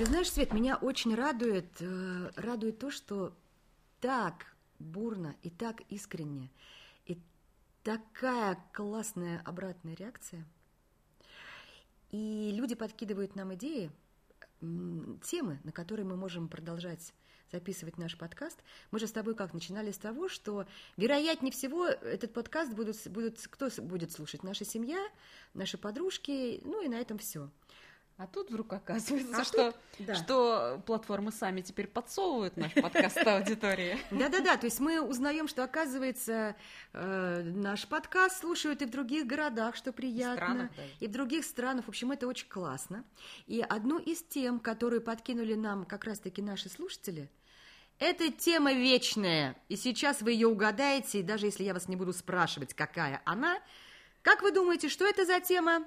Ты знаешь, Свет, меня очень радует, э, радует то, что так бурно и так искренне, и такая классная обратная реакция. И люди подкидывают нам идеи, темы, на которые мы можем продолжать записывать наш подкаст. Мы же с тобой как начинали с того, что вероятнее всего этот подкаст будут, будут кто будет слушать? Наша семья, наши подружки, ну и на этом все. А тут вдруг оказывается, А что, тут- да. что платформы сами теперь подсовывают наш подкаст аудитории. Да-да-да, то есть мы узнаем, что, оказывается, э, наш подкаст слушают и в других городах, что приятно. И в других странах. В общем, это очень классно. И одну из тем, которую подкинули нам как раз-таки наши слушатели, это тема вечная. И сейчас вы ее угадаете, и даже если я вас не буду спрашивать, какая она, как вы думаете, что это за тема?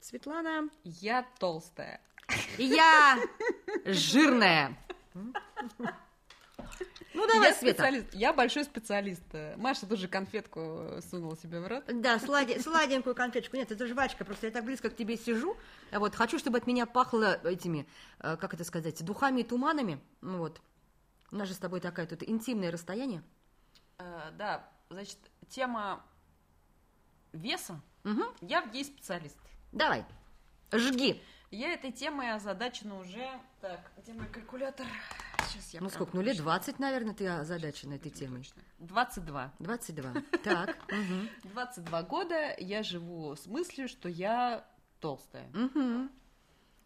Светлана? Я толстая. И я жирная. Ну, давай, я Света. специалист. Я большой специалист. Маша тоже конфетку сунула себе в рот. Да, слади- сладенькую конфеточку. Нет, это жвачка, просто я так близко к тебе сижу. А Вот, хочу, чтобы от меня пахло этими, э, как это сказать, духами и туманами. Ну Вот. У нас же с тобой такая тут интимное расстояние. Э, да, значит, тема веса. Мгм. Я в ней специалист. Давай, жги. Я этой темой озадачена уже... Так, где мой калькулятор? Сейчас я Ну сколько, ну лет точно- 20, наверное, ты озадачена этой темой. точно. 22. 22. Так. мгм, 22 года я живу с мыслью, что я толстая.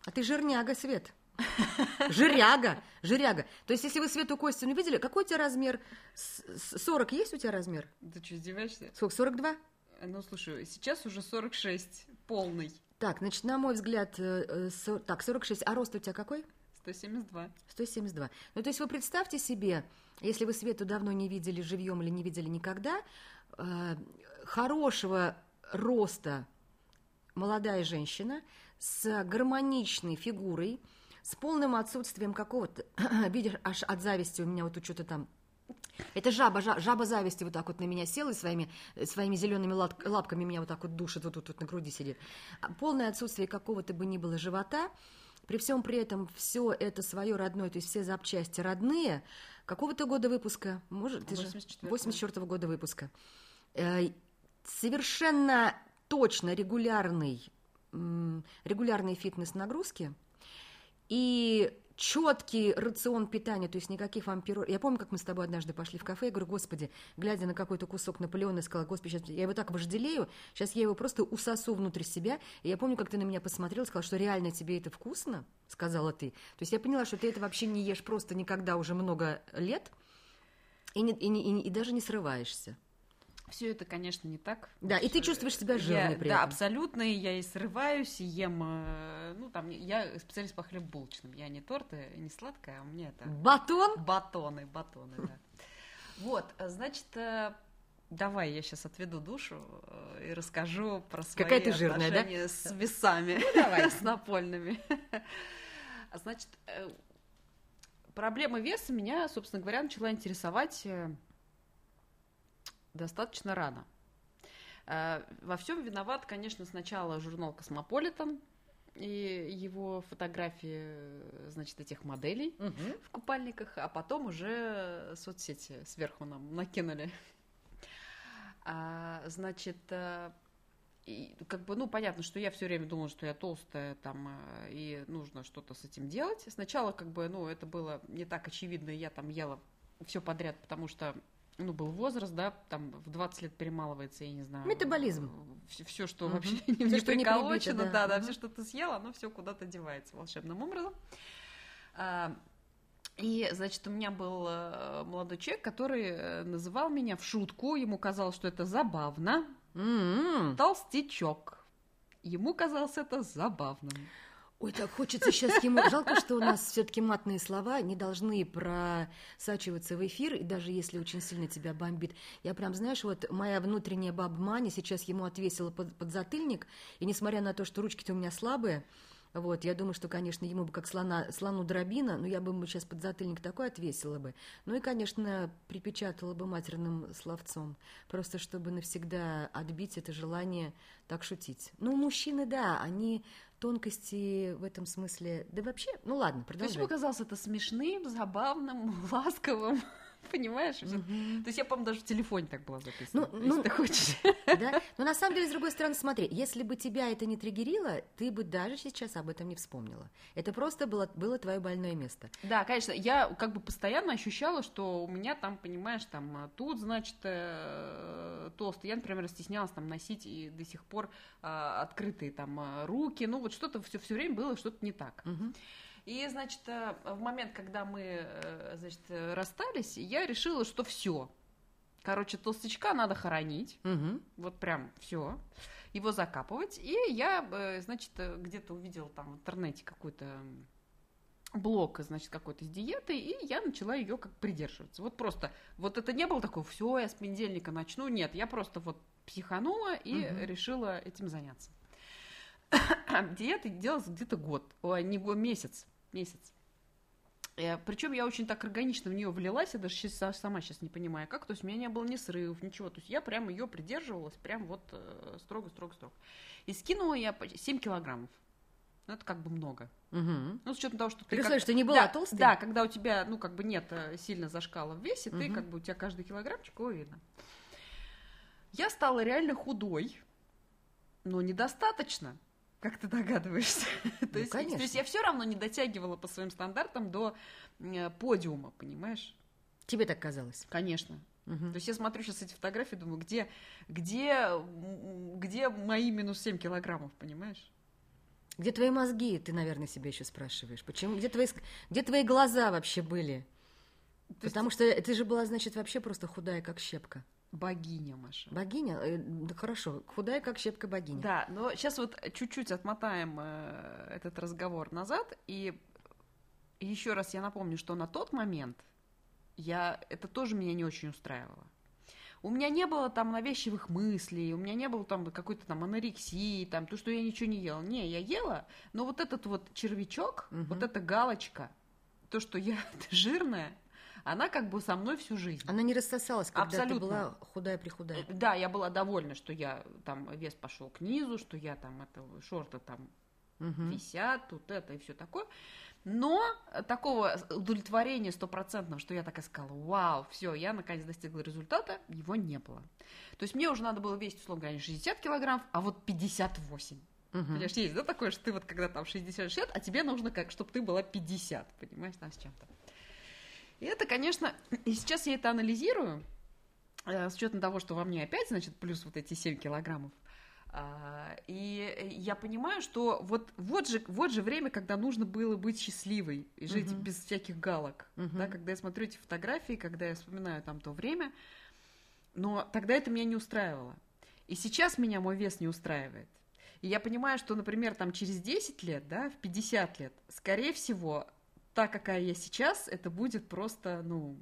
А ты жирняга, Свет. Жиряга, жиряга. То есть, если вы Свету Костину видели, какой у тебя размер? С- с- 40 есть у тебя размер? Ты что, издеваешься? Сколько, 42? Ну, слушай, сейчас уже 46, полный, Так, значит, на мой взгляд, э, э, так, 46. А рост у тебя какой? 172. 172. Ну, то есть вы представьте себе, если вы Свету давно не видели живьем или не видели никогда, э, хорошего роста молодая женщина с гармоничной фигурой, с полным отсутствием какого-то, видишь, аж от зависти у меня вот тут что-то там это жаба, жа- жаба зависти вот так вот на меня села и своими, своими зелеными лапками меня вот так вот душит, вот тут вот на груди сидит. А Полное отсутствие какого-то бы ни было живота, при всем при этом все это свое родное, то есть все запчасти родные, какого-то года выпуска, может, ты же 84-го. 84 года выпуска. Э, Совершенно точно регулярный, регулярные фитнес-нагрузки и четкий рацион питания, то есть никаких вам пиро... Я помню, как мы с тобой однажды пошли в кафе, я говорю, господи, глядя на какой-то кусок Наполеона, я сказала, господи, сейчас я его так вожделею, сейчас я его просто усосу внутрь себя. И я помню, как ты на меня посмотрела, сказала, что реально тебе это вкусно, сказала ты. То есть я поняла, что ты это вообще не ешь просто никогда уже много лет, и не- и не- и даже не срываешься. Все это, конечно, не так. Да, и ты чувствуешь себя Я- жирной при да, этом. абсолютно, я и срываюсь, и ем, э, ну, там, я специалист по хлебобулочным, я не торты, не сладкое, а у меня это Батон? батоны, батоны, да. Вот, э, значит, э, давай я сейчас отведу душу и расскажу про свои Какая ты жирная, да? с весами, с напольными. А Значит, проблема веса меня, собственно говоря, начала интересовать достаточно рано. Э, Во всем виноват, конечно, сначала журнал Космополитен и его фотографии, э, значит, этих моделей Мгм. в купальниках, а потом уже соцсети сверху нам накинули. А, значит, э, и, как бы, ну, понятно, что я все время думала, что я толстая, там, и нужно что-то с этим делать. Сначала, как бы, ну, это было не так очевидно, я там ела все подряд, потому что, ну, был возраст, да, там в 20 лет перемалывается, я не знаю. Метаболизм. Все, что Мгм. вообще не что не приколочено, прибито, да, да. да, Мгм. все, что ты съела, оно все куда-то девается волшебным образом. А, И, значит, у меня был э, молодой человек, который э, называл меня в шутку, ему казалось, что это забавно, М. толстячок. Ему казалось это забавным. Ой, так хочется сейчас ему... Жалко, что у нас все-таки матные слова не должны просачиваться в эфир, и даже если очень сильно тебя бомбит. Я прям, знаешь, вот моя внутренняя баба Маня сейчас ему отвесила под, подзатыльник, и несмотря на то, что ручки-то у меня слабые, вот, я думаю, что, конечно, ему бы как слона, слону дробина, но я бы ему сейчас подзатыльник такой отвесила бы. Ну и, конечно, припечатала бы матерным словцом, просто чтобы навсегда отбить это желание так шутить. Ну, мужчины, да, они тонкости в этом смысле. Да вообще, ну ладно, продолжай. ему казалось это смешным, забавным, ласковым. Понимаешь? То есть я, по-моему, даже в телефоне так было записано. Ну, если ну, ты хочешь. Да? Но на самом деле, с другой стороны, смотри, если бы тебя это не триггерило, ты бы даже сейчас об этом не вспомнила. Это просто было, было твое больное место. Да, конечно, я как бы постоянно ощущала, что у меня там, понимаешь, там э, тут, значит, э, толстый. Я, например, стеснялась там носить и до сих пор э, открытые там руки. Ну, вот что-то все, все время было что-то не так. Мгм. И, значит, э, в момент, когда мы, э, значит, расстались, я решила, что все. Короче, толстячка надо хоронить. Мгм. Вот прям все. Его закапывать. И я, э, значит, где-то увидела там в интернете какой-то блок, значит, какой-то с диетой, и я начала ее как придерживаться. Вот просто, вот это не было такое, все, я с понедельника начну. Нет, я просто вот психанула и Мгм. решила этим заняться. Диета делалась где-то год, ой, не год, месяц, месяц. Причем я очень так органично в нее влилась, я даже са- сама сейчас не понимаю, как. То есть у меня не было ни срывов, ничего. То есть я прям ее придерживалась, прям вот э, строго-строго-строго. И скинула я почти 7 килограммов. Ну, это как бы много. Мгм. Ну, с учетом того, что ты... Ты как- что не была да, толстой? Да, когда у тебя, ну, как бы нет э, сильно зашкала в весе, ты Мгм. как бы, у тебя каждый килограммчик, его видно. Я стала реально худой, но недостаточно, как ты догадываешься. то, есть, то есть я все равно не дотягивала по своим стандартам до э, подиума, понимаешь? Тебе так казалось? Конечно. То есть я смотрю сейчас эти фотографии, думаю, где, где, где мои минус 7 килограммов, понимаешь? Где твои мозги, ты, наверное, себя еще спрашиваешь. Почему? Где твои, где твои глаза вообще были? То есть Потому что ты же была, значит, вообще просто худая, как щепка. Богиня, Маша. Богиня? Э, Да хорошо, худая, как щепка богиня. Да, но сейчас вот чуть-чуть отмотаем э, этот разговор назад, и еще раз я напомню, что на тот момент я это тоже меня не очень устраивало. У меня не было там навязчивых мыслей, у меня не было там какой-то там анорексии, там то, что я ничего не ела. Не, я ела, но вот этот вот червячок, Мгм. вот эта галочка, то, что я жирная, она как бы со мной всю жизнь. Она не рассосалась, когда ты Абсолютно. была худая-прихудая. Да, я была довольна, что я там вес пошел к низу, что я там это шорты там Мгм. висят, тут это и все такое. Но такого удовлетворения стопроцентного, что я такая сказала, вау, все, я наконец достигла результата, его не было. То есть мне уже надо было весить, условно говоря, 60 килограмм, а вот 58. Мгм. Понимаешь, есть, да, такое, что ты вот когда там 60-60, а тебе нужно как, чтобы ты была 50, понимаешь, там с чем-то. И это, конечно, и сейчас я это анализирую, э, с учетом того, что во мне опять, значит, плюс вот эти 7 килограммов. А, И я понимаю, что вот, вот, же, вот же время, когда нужно было быть счастливой и жить Мгм. без всяких галок. Мгм. Да, когда я смотрю эти фотографии, когда я вспоминаю там то время, но тогда это меня не устраивало. И сейчас меня мой вес не устраивает. И я понимаю, что, например, там через 10 лет, да, в 50 лет, скорее всего, та, какая я сейчас, это будет просто, ну...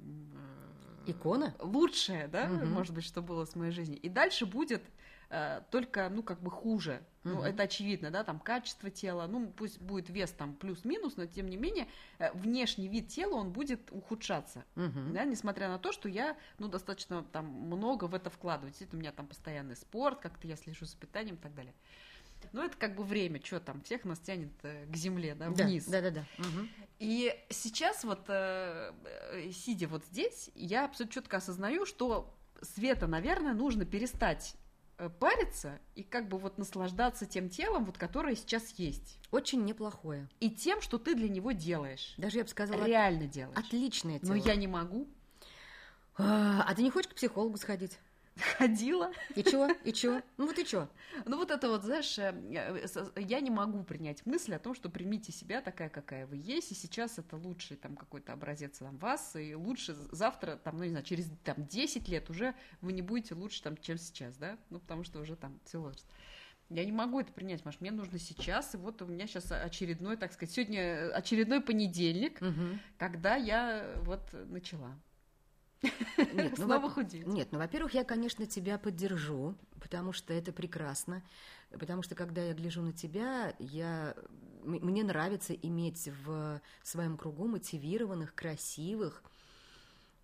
э, Икона? Лучшее, да, Мгм. может быть, что было с моей жизнью. И дальше будет э, только, ну, как бы хуже. Ну, Мгм. это очевидно, да, там качество тела, ну, пусть будет вес там плюс-минус, но тем не менее э, внешний вид тела, он будет ухудшаться. Мгм. Да, несмотря на то, что я, ну, достаточно там много в это вкладываю. Действительно, у меня там постоянный спорт, как-то я слежу за питанием и так далее. Но это как бы время, что там, всех нас тянет э, к земле, да, Да, вниз. Да, да, да. Мгм. И сейчас вот, э, э, сидя вот здесь, я абсолютно четко осознаю, что Света, наверное, нужно перестать париться и как бы вот наслаждаться тем телом, вот которое сейчас есть. Очень неплохое. И тем, что ты для него делаешь. Даже я бы сказала, Реально делаешь. отличное Но тело. я не могу. А, а ты не хочешь к психологу сходить? Ходила. И чё? И чё? Ну вот и чё? Ну вот это вот, знаешь, э, э, я не могу принять мысль о том, что примите себя такая, какая вы есть, и сейчас это лучший там какой-то образец там, вас, и лучше завтра, там, ну не знаю, через там 10 лет уже вы не будете лучше там, чем сейчас, да, ну потому что уже там все возраст. Я не могу это принять, Маш, мне нужно сейчас, и вот у меня сейчас очередной, так сказать, сегодня очередной понедельник, Мгм. когда я вот начала. Нет, ну, Снова во- худеть. Нет, ну, во-первых, я, конечно, тебя поддержу, потому что это прекрасно. Потому что, когда я гляжу на тебя, я... мне нравится иметь в своем кругу мотивированных, красивых,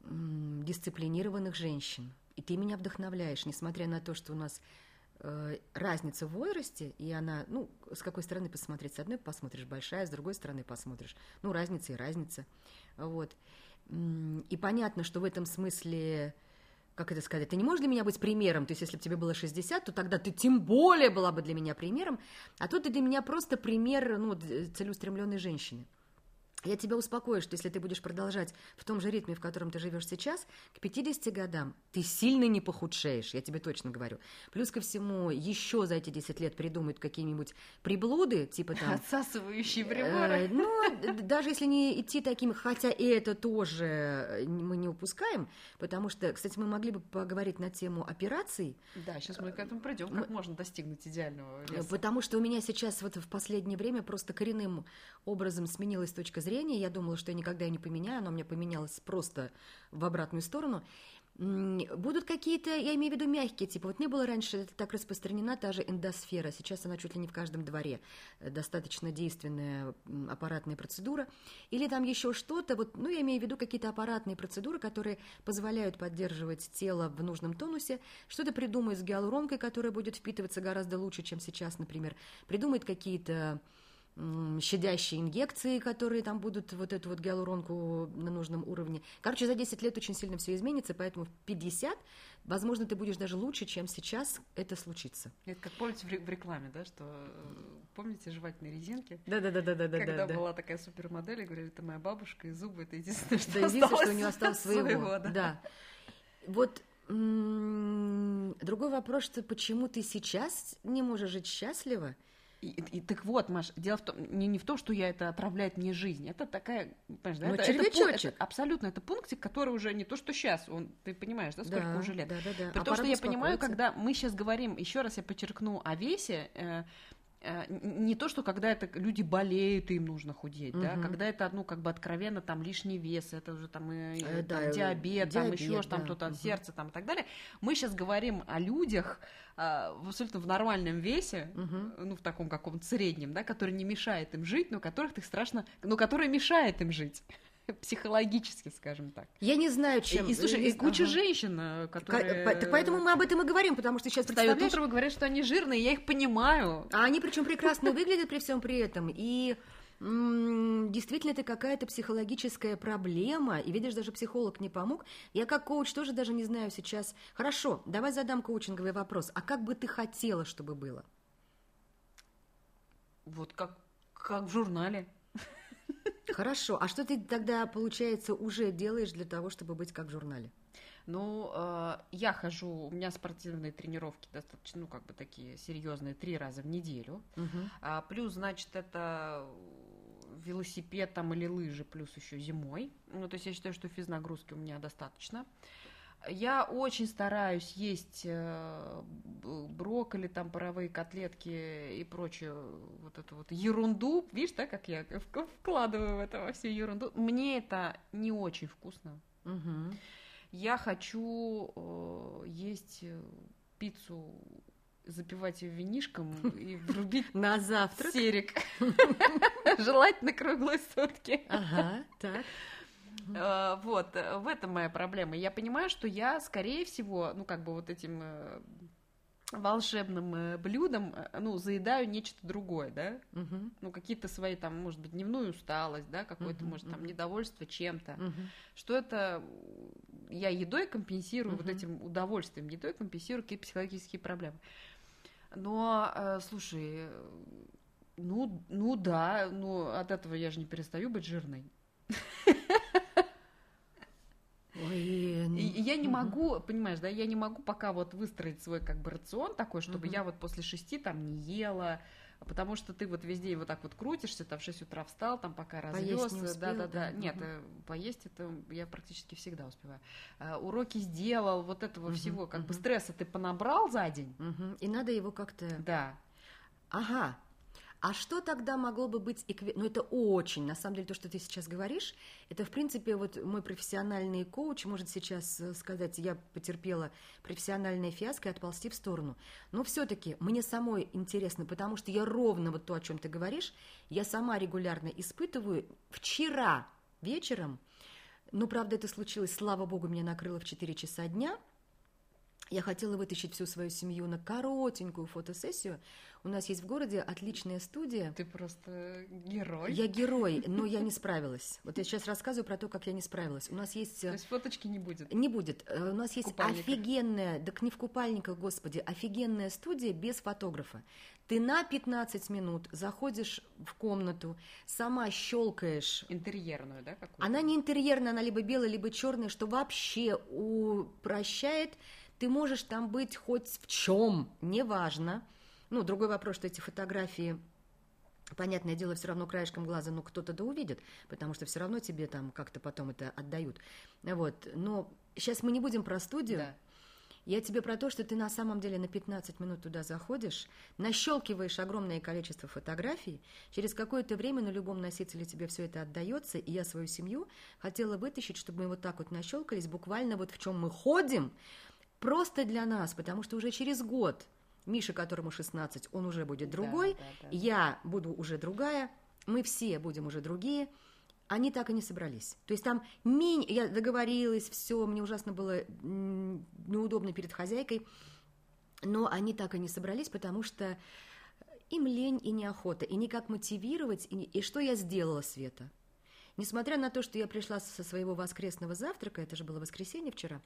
дисциплинированных женщин. И ты меня вдохновляешь, несмотря на то, что у нас э, разница в возрасте, и она, ну, с какой стороны посмотреть, с одной посмотришь большая, с другой стороны посмотришь, ну, разница и разница, вот. И понятно, что в этом смысле как это сказать, ты не можешь для меня быть примером, то есть если бы тебе было 60, то тогда ты тем более была бы для меня примером, а тут ты для меня просто пример ну, целеустремленной женщины. Я тебя успокою, что если ты будешь продолжать в том же ритме, в котором ты живешь сейчас, к 50 годам ты сильно не похудшеешь, я тебе точно говорю. Плюс ко всему, еще за эти 10 лет придумают какие-нибудь приблуды, типа там... Отсасывающие приборы. Э, ну, даже если не идти таким, хотя и это тоже мы не упускаем, потому что, кстати, мы могли бы поговорить на тему операций. Да, сейчас мы к этому придем, как мы... можно достигнуть идеального веса. Потому что у меня сейчас вот в последнее время просто коренным образом сменилась точка зрения зрения. Я думала, что я никогда ее не поменяю, оно у меня поменялось просто в обратную сторону. Будут какие-то, я имею в виду мягкие, типа, вот не было раньше это так распространена та же эндосфера, сейчас она чуть ли не в каждом дворе, э, достаточно действенная аппаратная процедура, или там еще что-то, вот, ну, я имею в виду какие-то аппаратные процедуры, которые позволяют поддерживать тело в нужном тонусе, что-то придумает с гиалуронкой, которая будет впитываться гораздо лучше, чем сейчас, например, придумает какие-то щадящие инъекции, которые там будут вот эту вот гиалуронку на нужном уровне. Короче, за 10 лет очень сильно все изменится, поэтому в 50, возможно, ты будешь даже лучше, чем сейчас это случится. Это как помните в рекламе, да, что э, помните жевательные резинки? Да-да-да. да, Когда да, была такая супермодель, и говорили, это моя бабушка, и зубы, это единственное, что да, единственное, что у нее осталось своего. своего да. да. Вот другой вопрос, что почему ты сейчас не можешь жить счастливо, и, и, так вот, Маш, дело в том, не, не в том, что я это отравляет мне жизнь. Это такая, понимаешь, да, ну, это, это, это, абсолютно, это пунктик, который уже не то, что сейчас, он, ты понимаешь, да, сколько да, уже лет. Да, да, да. Потому а что я понимаю, когда мы сейчас говорим, еще раз я подчеркну о весе, э, Э, не то, что когда это люди болеют, им нужно худеть, угу. да, когда это, ну, как бы откровенно там лишний вес, это уже там, и, э, да, там диабет, диабет, там еще что там, кто-то угу. сердце там и так далее. Мы сейчас говорим о людях э, абсолютно в нормальном весе, угу. ну, в таком каком-то среднем, да, который не мешает им жить, но которых их страшно, но который мешает им жить. психологически, скажем так. Я не знаю, чем... И, и слушай, и куча ага. женщин, э, которые... К- так поэтому мы об этом и говорим, потому что сейчас представляешь... утро, говорят, что они жирные, я их понимаю. А они причем прекрасно выглядят при всем при этом, и действительно это какая-то психологическая проблема, и видишь, даже психолог не помог. Я как коуч тоже даже не знаю сейчас. Хорошо, давай задам коучинговый вопрос. А как бы ты хотела, чтобы было? Вот как, как в журнале. Хорошо. А что ты тогда, получается, уже делаешь для того, чтобы быть как в журнале? Ну, э, я хожу, у меня спортивные тренировки достаточно, ну, как бы такие серьезные, три раза в неделю. Угу. А, плюс, значит, это велосипед там или лыжи, плюс еще зимой. Ну, то есть я считаю, что физнагрузки у меня достаточно. Я очень стараюсь есть э, брокколи, там паровые котлетки и прочую вот эту вот ерунду. Видишь, да, как я вкладываю в это во всю ерунду. Мне это не очень вкусно. Угу. Я хочу э, есть пиццу запивать ее винишком и врубить на завтрак серик. Желательно круглые сутки. Ага, так. Э, вот, э, в этом моя проблема. Я понимаю, что я, скорее всего, ну, как бы вот этим э, волшебным блюдом, ну, заедаю нечто другое, да, угу. ну, какие-то свои там, может быть, дневную усталость, да, какое-то, угу, может, там, недовольство чем-то, угу. что это я едой компенсирую угу. вот этим удовольствием, едой компенсирую какие-то психологические проблемы. Но, слушай, ну, ну да, ну, от этого я же не перестаю быть жирной. И, и я не могу, понимаешь, да, я не могу пока вот выстроить свой как бы рацион такой, чтобы угу. я вот после шести там не ела, потому что ты вот весь день вот так вот крутишься, там в 6 утра встал, там пока развелся, да, да, да, нет, угу. поесть это я практически всегда успеваю. А, уроки сделал, вот этого угу. всего, как угу. бы стресса ты понабрал за день, угу. и надо его как-то. Да. Ага, а что тогда могло бы быть экви... Ну, это очень, на самом деле, то, что ты сейчас говоришь, это, в принципе, вот мой профессиональный коуч может сейчас э, сказать, я потерпела профессиональное фиаско и отползти в сторону. Но все-таки мне самой интересно, потому что я ровно вот то, о чем ты говоришь, я сама регулярно испытываю. Вчера вечером, ну, правда, это случилось, слава богу, меня накрыло в 4 часа дня – я хотела вытащить всю свою семью на коротенькую фотосессию. У нас есть в городе отличная студия. Ты просто герой. Я герой, но я не справилась. Вот я сейчас рассказываю про то, как я не справилась. У нас есть... То есть фоточки не будет? Не будет. Э, у нас есть офигенная, так не в купальниках, господи, офигенная студия без фотографа. Ты на 15 минут заходишь в комнату, сама щелкаешь. Интерьерную, да? Какую-то? Она не интерьерная, она либо белая, либо черная, что вообще упрощает ты можешь там быть хоть в чем, неважно. Ну, другой вопрос, что эти фотографии Понятное дело, все равно краешком глаза, ну, кто-то да увидит, потому что все равно тебе там как-то потом это отдают. Вот. Но сейчас мы не будем про студию. Да. Я тебе про то, что ты на самом деле на 15 минут туда заходишь, нащелкиваешь огромное количество фотографий, через какое-то время на любом носителе тебе все это отдается, и я свою семью хотела вытащить, чтобы мы вот так вот нащелкались, буквально вот в чем мы ходим, Просто для нас, потому что уже через год Миша, которому 16, он уже будет другой, да, да, да. я буду уже другая, мы все будем уже другие. Они так и не собрались. То есть там мини... я договорилась, все, мне ужасно было неудобно перед хозяйкой, но они так и не собрались, потому что им лень и неохота, и никак мотивировать, и, и что я сделала, Света? Несмотря на то, что я пришла со своего воскресного завтрака, это же было воскресенье вчера,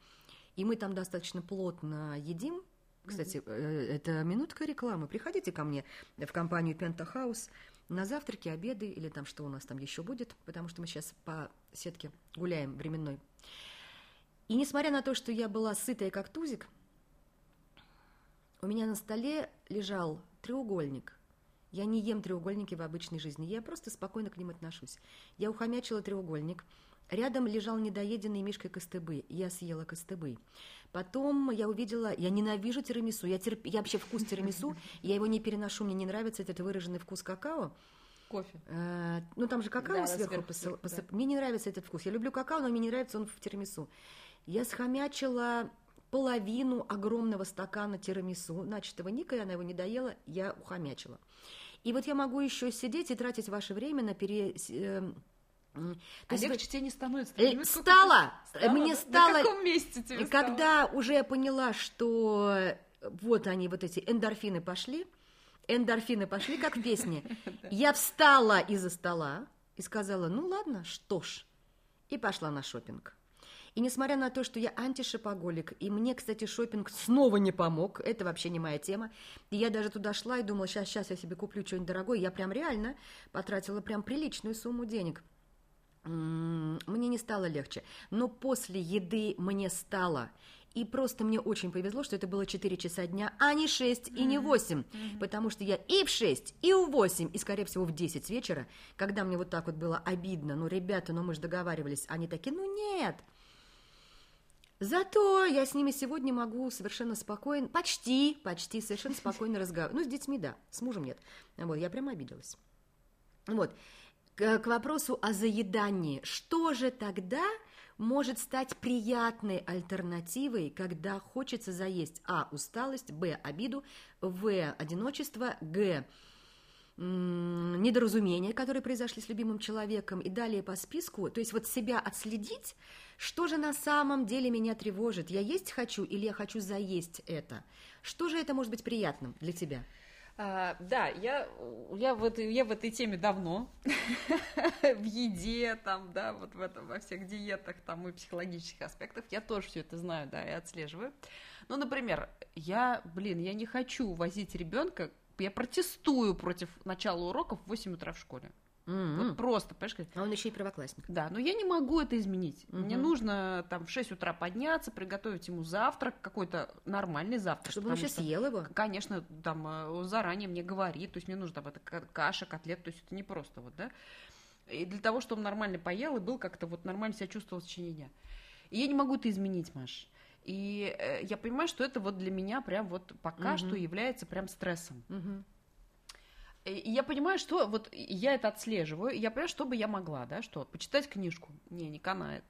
и мы там достаточно плотно едим. Кстати, mm-hmm. это минутка рекламы. Приходите ко мне в компанию Пентахаус на завтраки, обеды или там что у нас там еще будет, потому что мы сейчас по сетке гуляем временной. И несмотря на то, что я была сытая как тузик, у меня на столе лежал треугольник. Я не ем треугольники в обычной жизни, я просто спокойно к ним отношусь. Я ухомячила треугольник – Рядом лежал недоеденный мишкой костыбы. Я съела костыбы. Потом я увидела... Я ненавижу тирамису. Я, терп... я вообще вкус тирамису. Я его не переношу. Мне не нравится этот выраженный вкус какао. Кофе. А, ну, там же какао да, сверху, сверху посып... посып... Да. Мне не нравится этот вкус. Я люблю какао, но мне не нравится он в тирамису. Я схомячила половину огромного стакана тирамису, начатого Никой, она его не доела, я ухомячила. И вот я могу еще сидеть и тратить ваше время на пере эм, то а есть легче тебе не становится. Э, стало, стало, мне стало. На каком месте тебе Когда уже я поняла, что вот они, вот эти эндорфины пошли, эндорфины пошли, как в песне, я встала из-за стола и сказала, ну ладно, что ж, и пошла на шопинг. И несмотря на то, что я антишопоголик, и мне, кстати, шопинг снова не помог, это вообще не моя тема, и я даже туда шла и думала, сейчас, сейчас я себе куплю что-нибудь дорогое, я прям реально потратила прям приличную сумму денег – мне не стало легче. Но после еды мне стало. И просто мне очень повезло, что это было 4 часа дня, а не 6 и не 8. Mm-hmm. Потому что я и в 6, и в 8, и, скорее всего, в 10 вечера, когда мне вот так вот было обидно, ну, ребята, ну мы же договаривались, они такие, ну, нет. Зато я с ними сегодня могу совершенно спокойно, почти, почти совершенно спокойно разговаривать. Ну, с детьми, да, с мужем нет. Вот, я прямо обиделась. Вот к, вопросу о заедании. Что же тогда может стать приятной альтернативой, когда хочется заесть а. усталость, б. обиду, в. одиночество, г. недоразумения, которые произошли с любимым человеком, и далее по списку, то есть вот себя отследить, что же на самом деле меня тревожит, я есть хочу или я хочу заесть это, что же это может быть приятным для тебя? А, да, я, я, в этой, я в этой теме давно, в еде, там, да, вот в этом, во всех диетах, там, и психологических аспектах, я тоже все это знаю, да, и отслеживаю. Ну, например, я, блин, я не хочу возить ребенка, я протестую против начала уроков в 8 утра в школе. Mm-hmm. Вот просто, понимаешь? А он еще и первоклассник. Да, но я не могу это изменить. Mm-hmm. Мне нужно там в 6 утра подняться, приготовить ему завтрак, какой-то нормальный завтрак. Чтобы он еще что, съел его? Конечно, там э, заранее мне говорит, то есть мне нужно там это каша, котлет, то есть это не просто вот, да. И для того, чтобы он нормально поел и был как-то вот нормально себя чувствовал в течение дня. И я не могу это изменить, Маш. И э, я понимаю, что это вот для меня прям вот пока mm-hmm. что является прям стрессом. Mm-hmm. И я понимаю, что вот я это отслеживаю, я понимаю, что бы я могла, да, что почитать книжку, не, не канает.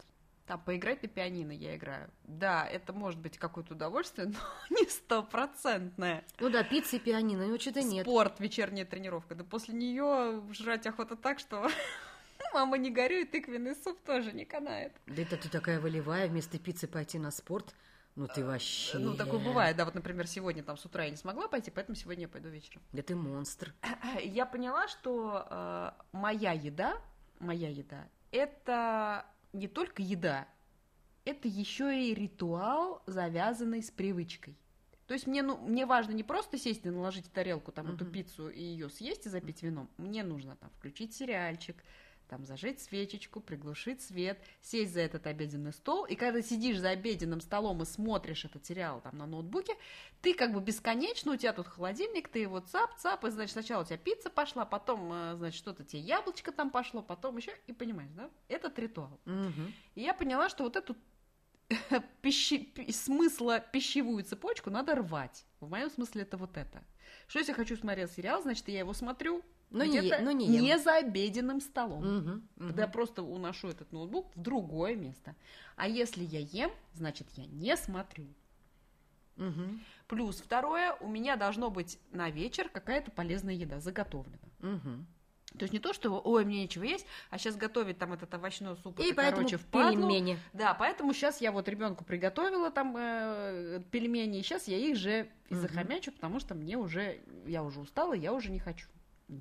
Там поиграть на пианино я играю. Да, это может быть какое-то удовольствие, но не стопроцентное. Ну да, пицца и пианино, ну что-то нет. Спорт, вечерняя тренировка. Да после нее жрать охота так, что мама не горюй, тыквенный суп тоже не канает. Да это ты такая волевая, вместо пиццы пойти на спорт. Ну ты вообще. Ну, такое бывает, да, вот, например, сегодня там с утра я не смогла пойти, поэтому сегодня я пойду вечером. Да ты монстр. Я поняла, что э, моя еда, моя еда, это не только еда, это еще и ритуал, завязанный с привычкой. То есть мне, ну, мне важно не просто сесть и наложить в тарелку там эту пиццу и ее съесть и запить вином. Мне нужно там включить сериальчик, там зажечь свечечку, приглушить свет, сесть за этот обеденный стол, и когда сидишь за обеденным столом и смотришь этот сериал там на ноутбуке, ты как бы бесконечно, у тебя тут холодильник, ты его цап-цап, и, значит, сначала у тебя пицца пошла, потом, э, значит, что-то тебе яблочко там пошло, потом еще, и понимаешь, да? Этот ритуал. Мгм. И я поняла, что вот эту пищи, пи- смысла пищевую цепочку надо рвать. В моем смысле это вот это. Что если я хочу смотреть сериал, значит, я его смотрю Но не где-то е- но не ем. за обеденным столом. Мгм, мгм. Когда я просто уношу этот ноутбук в другое место. А если я ем, значит, я не смотрю. Мгм, Плюс второе, у меня должно быть на вечер какая-то полезная еда, заготовлена. мгм. То есть не то, что, ой, мне нечего есть, а сейчас готовить там этот овощной суп, И это, поэтому короче, впадлу. пельмени. Да, поэтому сейчас я вот ребенку приготовила там э, пельмени, и сейчас я их же Мгм. захомячу, потому что мне уже, я уже устала, я уже не хочу.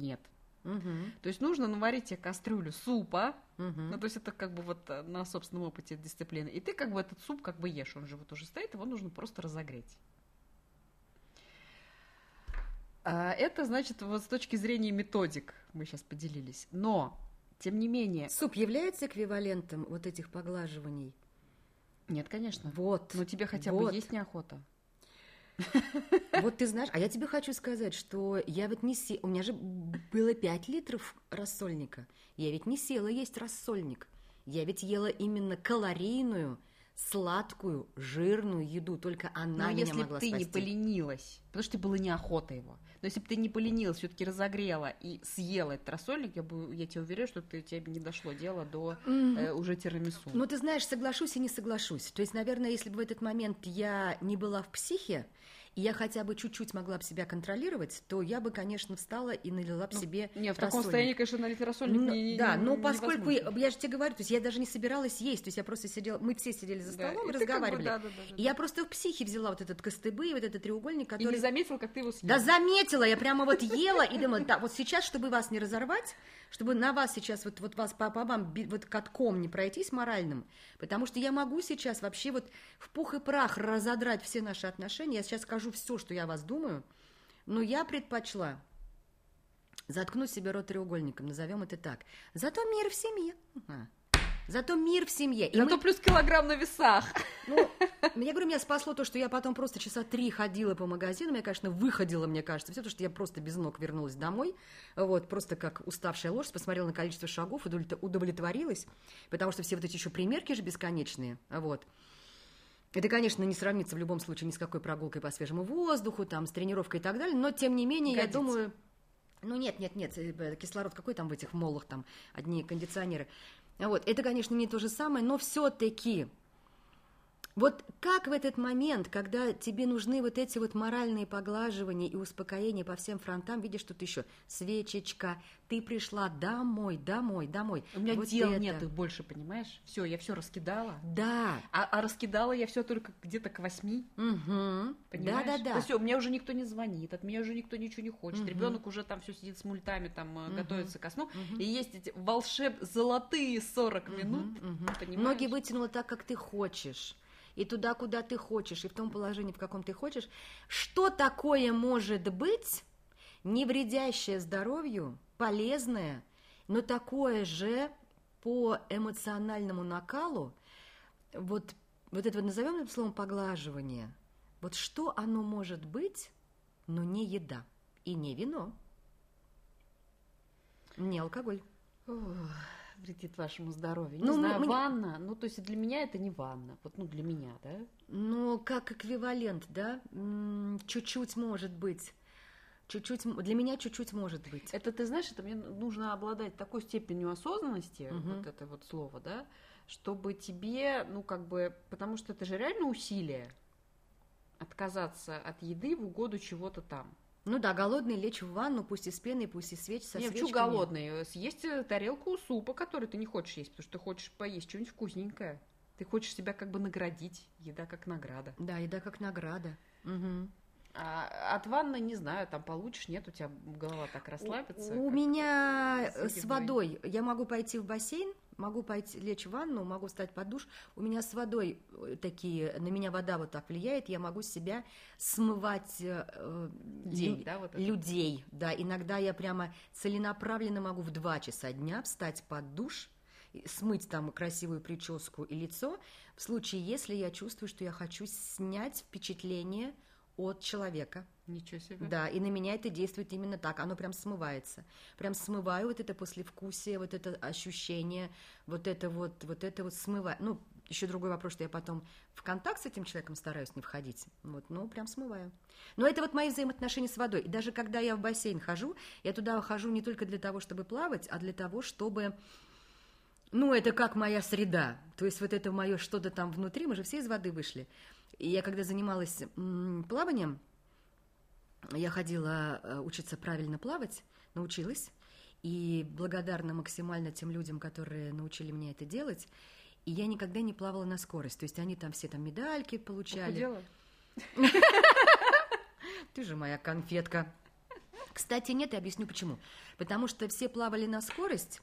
Нет. Мгм, То есть нужно наварить тебе кастрюлю супа, мгм. ну то есть это как бы вот э, на собственном опыте дисциплины, и ты как бы этот суп как бы ешь, он же вот уже стоит, его нужно просто разогреть. А, Это значит вот с точки зрения методик мы сейчас поделились, но тем не менее, Суп является эквивалентом вот этих поглаживаний? нет, конечно. Вот. Но тебе хотя вот. бы есть неохота. Вот ты знаешь, а я тебе хочу сказать, что я вот не се... У меня же было 5 литров рассольника. Я ведь не села есть рассольник. Я ведь ела именно калорийную, сладкую, жирную еду. Только она Но меня если могла бы ты не спасти. поленилась, потому что тебе было неохота его, но если бы ты не поленилась, все-таки разогрела и съела этот рассольник, я, бы, я тебе уверяю, что ты, тебе не дошло дело до э, уже тирамису. Ну, ты знаешь, соглашусь и не соглашусь. То есть, наверное, если бы в этот момент я не была в психе, и я хотя бы чуть-чуть могла бы себя контролировать, то я бы, конечно, встала и налила бы Ну, себе не, в таком рассольник. состоянии, конечно, налить рассольник Ну, не, не- да, не- но поскольку я, невозможно. я же тебе говорю, то есть я даже не собиралась есть, то есть я просто сидела, мы все сидели за Да, столом и, и ты как бы, разговаривали. да, да, да, да, И я просто в психе взяла вот этот костыбы и вот этот треугольник, И который... не заметила, как ты его съела. Да заметила, я прямо вот ела и думала, да, вот сейчас, чтобы вас не разорвать, чтобы на вас сейчас, вот, вот вас по, по вам вот катком не пройтись моральным, потому что я могу сейчас вообще вот в пух и прах разодрать все наши отношения, я сейчас скажу все, что я о вас думаю, но я предпочла заткнуть себе рот треугольником, назовем это так. Зато мир в семье. Зато мир в семье. И Зато мы- плюс килограмм на весах. ну, я говорю, меня спасло то, что я потом просто часа три ходила по магазинам. Я, конечно, выходила, мне кажется, все, потому что я просто без ног вернулась домой. Вот, просто как уставшая лошадь, посмотрела на количество шагов, удовлет- удовлетворилась, потому что все вот эти еще примерки же бесконечные. Вот. Это, конечно, не сравнится в любом случае ни с какой прогулкой по свежему воздуху, там, с тренировкой и так далее, но, тем не менее, Годится. я думаю... Ну, нет, нет, нет, э, кислород какой там в этих молах, там, одни кондиционеры. Вот, это, конечно, не то же самое, но все-таки вот как в этот момент, когда тебе нужны вот эти вот моральные поглаживания и успокоения по всем фронтам, видишь, тут еще свечечка, ты пришла домой, домой, домой. У меня Вот дел это. нет их больше, понимаешь? Все, я все раскидала. Да. А, а раскидала я все только где-то к восьми. Угу. Понимаешь? Да, да, да. То есть, мне уже никто не звонит, от меня уже никто ничего не хочет. Мгм. Ребенок уже там все сидит с мультами, там Мгм. готовится ко сну. Мгм. И есть эти волшеб золотые 40 минут. Мгм, мгм. понимаешь? Ноги вытянула так, как ты хочешь. И туда, куда ты хочешь, и в том положении, в каком ты хочешь. Что такое может быть, не вредящее здоровью, полезное, но такое же по эмоциональному накалу, вот, вот это вот назовем это словом поглаживание, вот что оно может быть, но не еда и не вино, не алкоголь. Ух, вредит вашему здоровью. Не Ну, знаю, мне- ванна. Ну, то есть для меня это не ванна. Вот, ну, для меня, да? Ну, как эквивалент, да? Чуть-чуть может быть. Чуть-чуть, для меня чуть-чуть может быть. Это, ты знаешь, это мне нужно обладать такой степенью осознанности, Мгм. вот это вот слово, да, чтобы тебе, ну, как бы, потому что это же реально усилие отказаться от еды в угоду чего-то там. Ну да, голодный лечь в ванну, пусть и с пеной, пусть и свеч, со Не, свечками. голодный? Съесть э, тарелку супа, который ты не хочешь есть, потому что ты хочешь поесть что-нибудь вкусненькое. Ты хочешь себя как бы наградить. Еда как награда. Да, еда как награда. Угу. А от ванны, не знаю, там получишь, нет, у тебя голова так расслабится. У меня с водой. Я могу пойти в бассейн, могу пойти лечь в ванну, могу встать под душ. У меня с водой э, такие, на меня вода вот так влияет, я могу себя смывать э, День, лю- да, вот людей. Да, иногда я прямо целенаправленно могу в два часа дня встать под душ, смыть там красивую прическу и лицо, в случае, если я чувствую, что я хочу снять впечатление от человека. Ничего себе. Да, и на меня это действует именно так. Оно прям смывается. Прям смываю вот это послевкусие, вот это ощущение, вот это вот, вот это вот смываю. Ну, еще другой вопрос, что я потом в контакт с этим человеком стараюсь не входить. Вот, ну, прям смываю. Но это вот мои взаимоотношения с водой. И даже когда я в бассейн хожу, я туда хожу не только для того, чтобы плавать, а для того, чтобы... Ну, это как моя среда. То есть вот это мое что-то там внутри, мы же все из воды вышли. И я когда занималась плаванием, я ходила э, учиться правильно плавать, научилась, и благодарна максимально тем людям, которые научили меня это делать. И я никогда не плавала на скорость. То есть они там все там медальки получали. Ты же моя конфетка. Кстати, нет, я объясню почему. Потому что все плавали на скорость,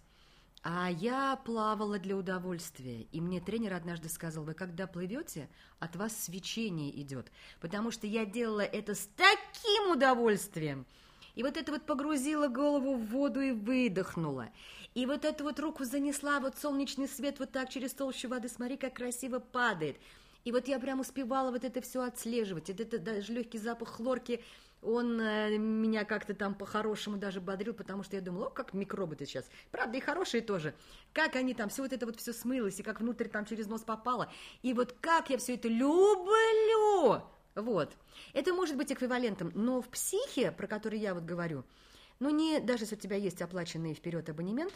а я плавала для удовольствия, и мне тренер однажды сказал, вы когда плывете, от вас свечение идет, потому что я делала это с таким удовольствием. И вот это вот погрузила голову в воду и выдохнула. И вот эту вот руку занесла, вот солнечный свет вот так через толщу воды, смотри, как красиво падает. И вот я прям успевала вот это все отслеживать. Это, это даже легкий запах хлорки он э, меня как-то там по-хорошему даже бодрил, потому что я думала, о, как микробы-то сейчас. Правда, и хорошие тоже. Как они там, все вот это вот все смылось, и как внутрь там через нос попало. И вот как я все это люблю! Вот. Это может быть эквивалентом, но в психе, про который я вот говорю, ну не, даже если у тебя есть оплаченный вперед абонемент,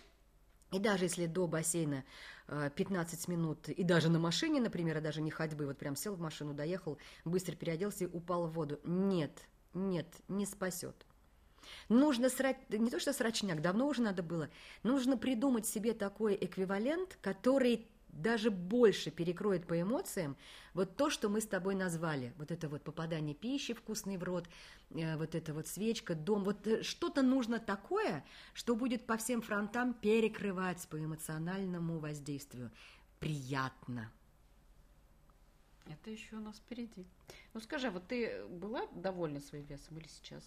и даже если до бассейна 15 э, минут, и даже на машине, например, а даже не ходьбы, вот прям сел в машину, доехал, быстро переоделся и упал в воду. Нет, нет, не спасет. Нужно срать, не то что срачняк, давно уже надо было, нужно придумать себе такой эквивалент, который даже больше перекроет по эмоциям вот то, что мы с тобой назвали. Вот это вот попадание пищи вкусной в рот, э, вот это вот свечка, дом. Вот э, что-то нужно такое, что будет по всем фронтам перекрывать по эмоциональному воздействию. Приятно. Это еще у нас впереди. Ну скажи, вот ты была довольна своим весом или сейчас?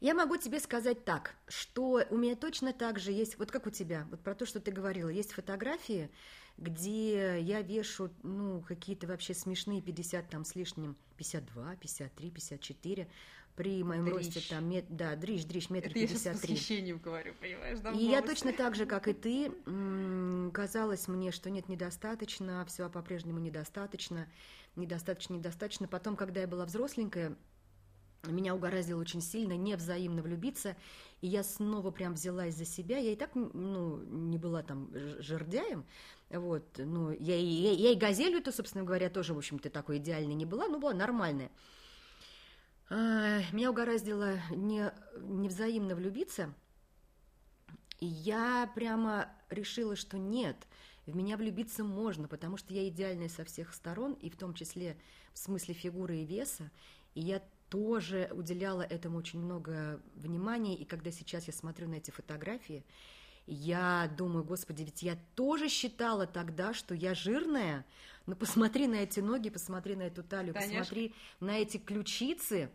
Я могу тебе сказать так, что у меня точно так же есть, вот как у тебя, вот про то, что ты говорила, есть фотографии, где я вешу, ну, какие-то вообще смешные 50 там с лишним, 52, 53, 54, при моем дрищ. росте там, мет, да, дрищ, дрищ, метр пятьдесят три. Я говорю, понимаешь, И я точно так же, как и ты, казалось мне, что нет, недостаточно, все по-прежнему недостаточно, недостаточно, недостаточно. Потом, когда я была взросленькая, меня угораздило очень сильно невзаимно влюбиться, и я снова прям взялась за себя. Я и так, ну, не была там жердяем, вот, ну, я и, я, я и газелью-то, собственно говоря, тоже, в общем-то, такой идеальной не была, но была нормальная. Меня угораздило не, невзаимно влюбиться, и я прямо решила, что нет, в меня влюбиться можно, потому что я идеальная со всех сторон, и в том числе в смысле фигуры и веса, и я тоже уделяла этому очень много внимания, и когда сейчас я смотрю на эти фотографии, я думаю, господи, ведь я тоже считала тогда, что я жирная, ну, посмотри на эти ноги, посмотри на эту талию, Конечно. посмотри на эти ключицы.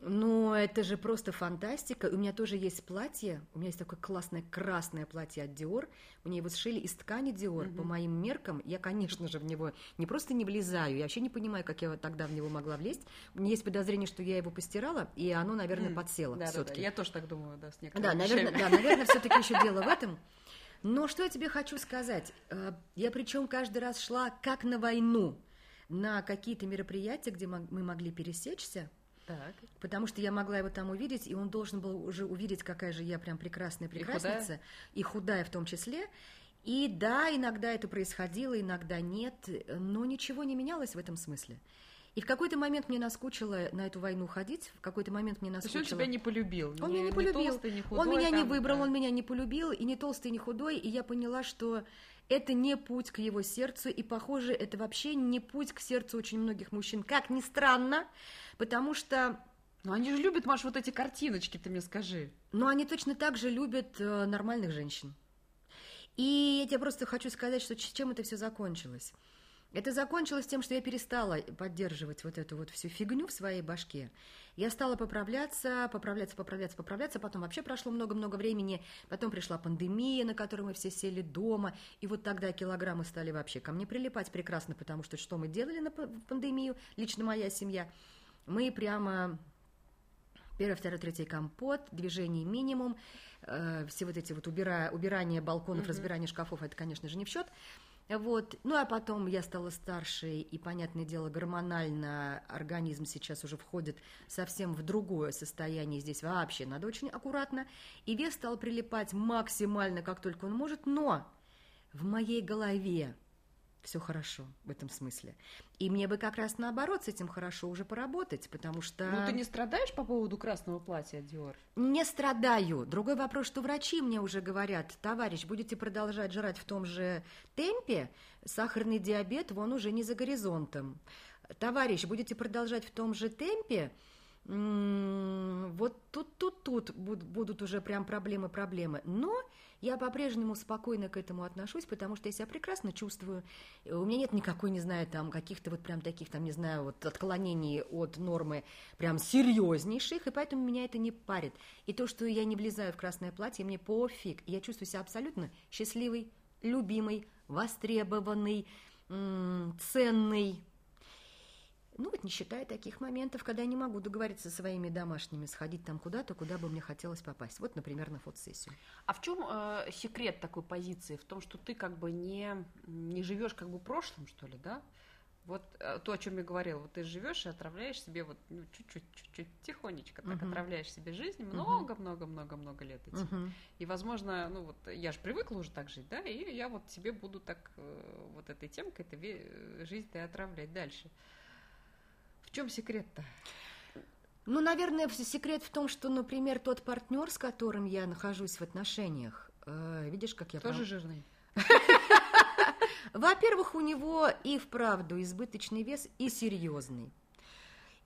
Ну, это же просто фантастика. У меня тоже есть платье. У меня есть такое классное красное платье от Dior. Мне его сшили из ткани Dior. Угу. По моим меркам, я, конечно же, в него не просто не влезаю, я вообще не понимаю, как я тогда в него могла влезть. У меня есть подозрение, что я его постирала, и оно, наверное, подсело да, все-таки. Да, да. Я тоже так думаю, да, с некоторыми Да, наверное, да, наверное, все-таки еще дело в этом. Но что я тебе хочу сказать? Э, я причем каждый раз шла как на войну, на какие-то мероприятия, где мы могли пересечься, так. Потому что я могла его там увидеть, и он должен был уже увидеть, какая же я прям прекрасная прекрасница, и худая, и худая в том числе. И да, иногда это происходило, иногда нет, но ничего не менялось в этом смысле. И в какой-то момент мне наскучило на эту войну ходить, в какой-то момент мне наскучило... То есть он тебя не полюбил? Он не, меня не полюбил. Не толстый, не худой, он меня там, не выбрал, да. он меня не полюбил, и не толстый, не худой, и я поняла, что это не путь к его сердцу, и, похоже, это вообще не путь к сердцу очень многих мужчин. Как ни странно, потому что... Ну, они же любят, Маш, вот эти картиночки, ты мне скажи. Но они точно так же любят э, нормальных женщин. И я тебе просто хочу сказать, что чем это все закончилось. Это закончилось тем, что я перестала поддерживать вот эту вот всю фигню в своей башке. Я стала поправляться, поправляться, поправляться, поправляться. Потом вообще прошло много-много времени. Потом пришла пандемия, на которой мы все сели дома. И вот тогда килограммы стали вообще ко мне прилипать прекрасно, потому что что мы делали на пандемию, лично моя семья, мы прямо первый, второй, третий компот, движений минимум, э, все вот эти вот убира, убирание балконов, mm-hmm. разбирание шкафов, это, конечно же, не в счет. Вот. Ну, а потом я стала старше, и, понятное дело, гормонально организм сейчас уже входит совсем в другое состояние. Здесь вообще надо очень аккуратно. И вес стал прилипать максимально, как только он может, но в моей голове все хорошо в этом смысле. И мне бы как раз наоборот с этим хорошо уже поработать, потому что... Ну, ты не страдаешь по поводу красного платья, Диор? Не страдаю. Другой вопрос, что врачи мне уже говорят, товарищ, будете продолжать жрать в том же темпе, сахарный диабет, вон уже не за горизонтом. Товарищ, будете продолжать в том же темпе, вот тут, тут, тут будут уже прям проблемы-проблемы. Но я по-прежнему спокойно к этому отношусь, потому что я себя прекрасно чувствую. У меня нет никакой, не знаю, там каких-то вот прям таких, там, не знаю, вот отклонений от нормы прям серьезнейших, и поэтому меня это не парит. И то, что я не влезаю в красное платье, мне пофиг. Я чувствую себя абсолютно счастливой, любимой, востребованной, ценной, ну, вот не считая таких моментов, когда я не могу договориться со своими домашними, сходить там куда-то, куда бы мне хотелось попасть. Вот, например, на фотосессию. А в чем э, секрет такой позиции? В том, что ты как бы не, не живешь как бы прошлым, что ли, да? Вот э, то, о чем я говорила, вот ты живешь и отравляешь себе вот ну, чуть-чуть, чуть-чуть тихонечко, так uh-huh. отравляешь себе жизнь много-много-много-много лет этим. Uh-huh. И, возможно, ну вот я же привыкла уже так жить, да, и я вот себе буду так э, вот этой темкой, этой жизнь-то и отравлять дальше. В чем секрет-то? Ну, наверное, секрет в том, что, например, тот партнер, с которым я нахожусь в отношениях, э, видишь, как я тоже прав... жирный. Во-первых, у него и вправду избыточный вес и серьезный.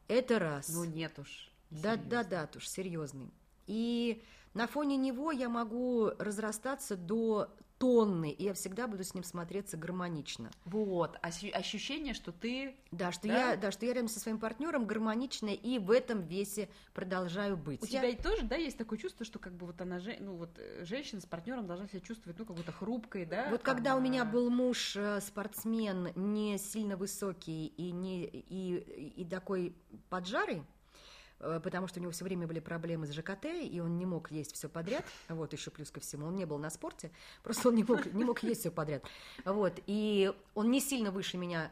Это раз. Ну нет уж. Да, да, да, уж серьезный. И на фоне него я могу разрастаться до тонны, и я всегда буду с ним смотреться гармонично. Вот, ощущение, что ты... Да, что, да? Я, да, что я рядом со своим партнером гармоничная и в этом весе продолжаю быть. У я... тебя тоже, да, есть такое чувство, что как бы вот она, ну вот э, женщина с партнером должна себя чувствовать, ну, как будто хрупкой, да? Вот когда она... у меня был муж, э, спортсмен, не сильно высокий и, не, и, и такой поджарый, потому что у него все время были проблемы с ЖКТ, и он не мог есть все подряд, вот еще плюс ко всему, он не был на спорте, просто он не мог, не мог есть все подряд, вот, и он не сильно выше меня,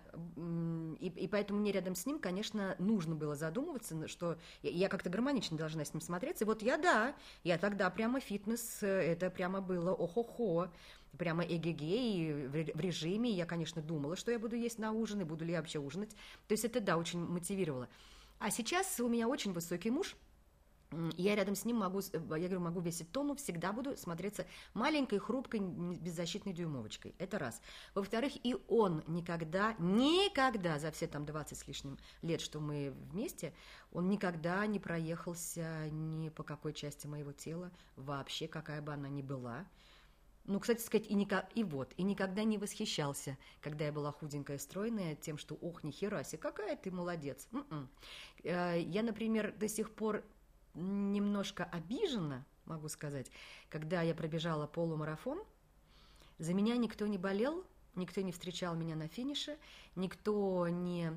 и, и поэтому мне рядом с ним, конечно, нужно было задумываться, что я как-то гармонично должна с ним смотреться, и вот я, да, я тогда прямо фитнес, это прямо было охо-хо, прямо эгегей в режиме, я, конечно, думала, что я буду есть на ужин, и буду ли я вообще ужинать, то есть это, да, очень мотивировало. А сейчас у меня очень высокий муж, я рядом с ним могу, э, я говорю, могу весить тонну, всегда буду смотреться маленькой, хрупкой, беззащитной дюймовочкой. Это раз. Во-вторых, и он никогда, никогда за все там 20 с лишним лет, что мы вместе, он никогда не проехался ни по какой части моего тела, вообще, какая бы она ни была. Ну, кстати сказать, и, никак, и вот, и никогда не восхищался, когда я была худенькая, стройная, тем, что, ох, ни хера себе, какая ты молодец. М-м. Я, например, до сих пор немножко обижена, могу сказать, когда я пробежала полумарафон, за меня никто не болел, никто не встречал меня на финише, никто не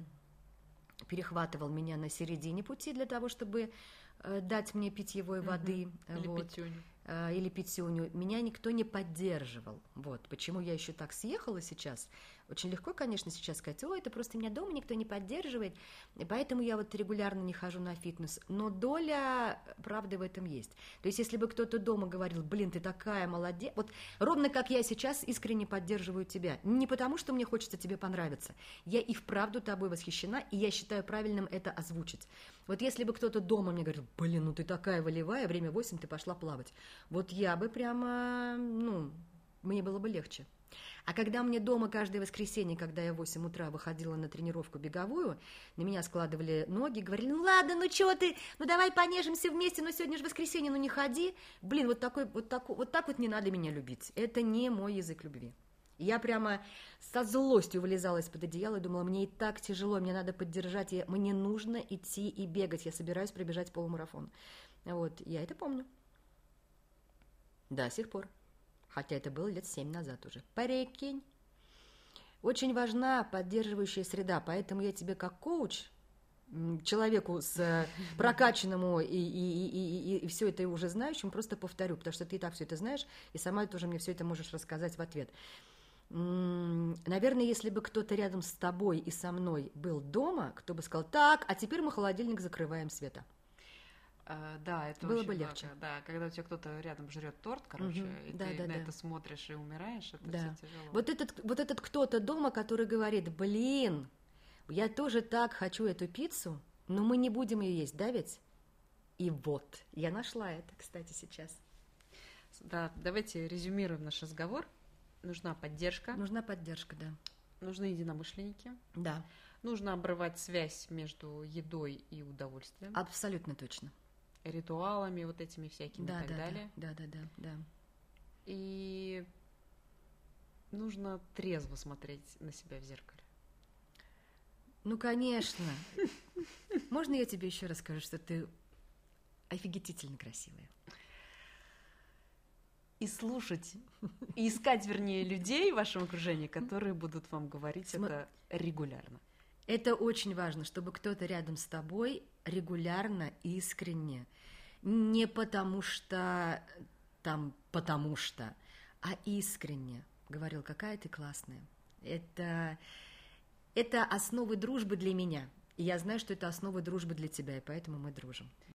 перехватывал меня на середине пути для того, чтобы э, дать мне питьевой воды. Угу. Вот. питюню. Э, или пятюню, меня никто не поддерживал. Вот, почему я еще так съехала сейчас. Очень легко, конечно, сейчас сказать, ой, это просто меня дома никто не поддерживает, и поэтому я вот регулярно не хожу на фитнес. Но доля правды в этом есть. То есть, если бы кто-то дома говорил, блин, ты такая молодец, вот ровно как я сейчас искренне поддерживаю тебя. Не потому, что мне хочется тебе понравиться. Я и вправду тобой восхищена, и я считаю правильным это озвучить. Вот если бы кто-то дома мне говорил, блин, ну ты такая волевая, время 8, ты пошла плавать. Вот я бы прямо, ну, мне было бы легче. А когда мне дома каждое воскресенье, когда я в 8 утра выходила на тренировку беговую, на меня складывали ноги, говорили, ну ладно, ну чего ты, ну давай понежимся вместе, ну сегодня же воскресенье, ну не ходи. Блин, вот, такой, вот, такой, вот так вот не надо меня любить. Это не мой язык любви. Я прямо со злостью вылезала из-под одеяла и думала, мне и так тяжело, мне надо поддержать, мне нужно идти и бегать, я собираюсь пробежать полумарафон. Вот, я это помню. До сих пор. Хотя это было лет семь назад уже. Прикинь. Очень важна поддерживающая среда, поэтому я тебе как коуч, человеку с э, прокачанному и, и, и, и, и все это уже знающим, просто повторю, потому что ты и так все это знаешь, и сама тоже мне все это можешь рассказать в ответ. Наверное, если бы кто-то рядом с тобой и со мной был дома, кто бы сказал, так, а теперь мы холодильник закрываем, Света. Uh, да, это было бы легче. Много. Да, когда у тебя кто-то рядом жрет торт, короче, угу. и да, ты да, на да. это смотришь и умираешь, это да. все тяжело. Вот этот, вот этот кто-то дома, который говорит, блин, я тоже так хочу эту пиццу, но мы не будем ее есть, да ведь? И вот, я нашла это, кстати, сейчас. Да, давайте резюмируем наш разговор. Нужна поддержка. Нужна поддержка, да. Нужны единомышленники. Да. Нужно обрывать связь между едой и удовольствием. Абсолютно точно. Ритуалами вот этими всякими да, и так да, далее. Да, да, да, да. И нужно трезво смотреть на себя в зеркале. Ну, конечно. Можно я тебе еще расскажу, что ты офигительно красивая? И слушать, и искать, вернее, людей в вашем окружении, которые будут вам говорить Сма... это регулярно. Это очень важно, чтобы кто-то рядом с тобой регулярно, искренне, не потому что там потому что, а искренне говорил, какая ты классная. Это, это основы дружбы для меня. И я знаю, что это основа дружбы для тебя, и поэтому мы дружим.